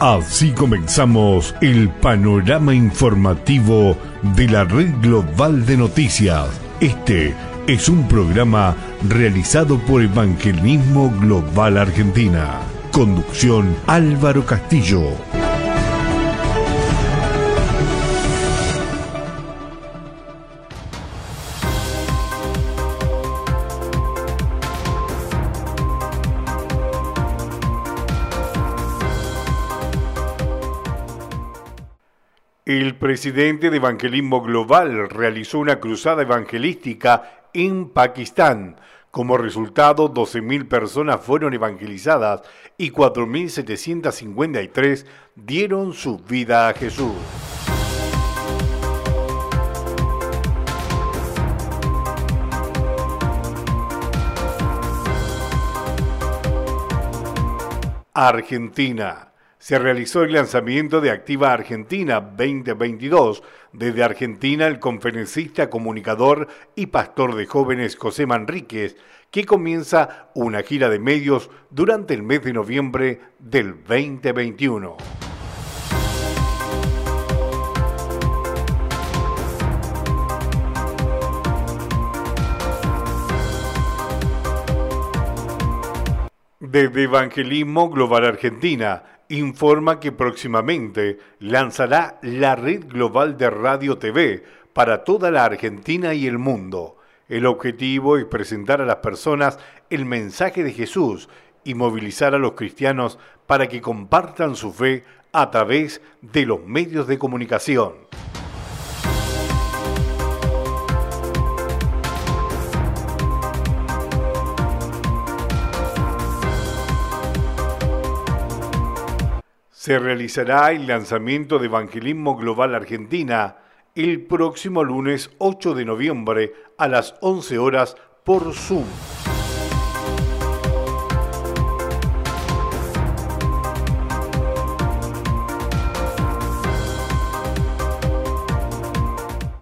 Así comenzamos el panorama informativo de la Red Global de Noticias. Este es un programa realizado por Evangelismo Global Argentina. Conducción Álvaro Castillo. El presidente de Evangelismo Global realizó una cruzada evangelística en Pakistán. Como resultado, 12.000 personas fueron evangelizadas y 4.753 dieron su vida a Jesús. Argentina se realizó el lanzamiento de Activa Argentina 2022. Desde Argentina, el conferencista, comunicador y pastor de jóvenes José Manríquez, que comienza una gira de medios durante el mes de noviembre del 2021. Desde Evangelismo Global Argentina, informa que próximamente lanzará la red global de radio TV para toda la Argentina y el mundo. El objetivo es presentar a las personas el mensaje de Jesús y movilizar a los cristianos para que compartan su fe a través de los medios de comunicación. Se realizará el lanzamiento de Evangelismo Global Argentina el próximo lunes 8 de noviembre a las 11 horas por Zoom.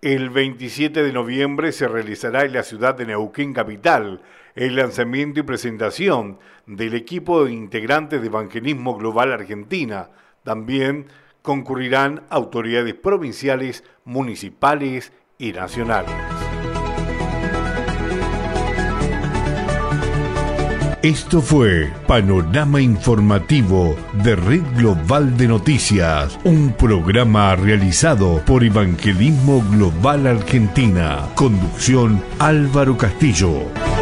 El 27 de noviembre se realizará en la ciudad de Neuquén Capital el lanzamiento y presentación del equipo integrante de Evangelismo Global Argentina. También concurrirán autoridades provinciales, municipales y nacionales. Esto fue Panorama Informativo de Red Global de Noticias, un programa realizado por Evangelismo Global Argentina. Conducción Álvaro Castillo.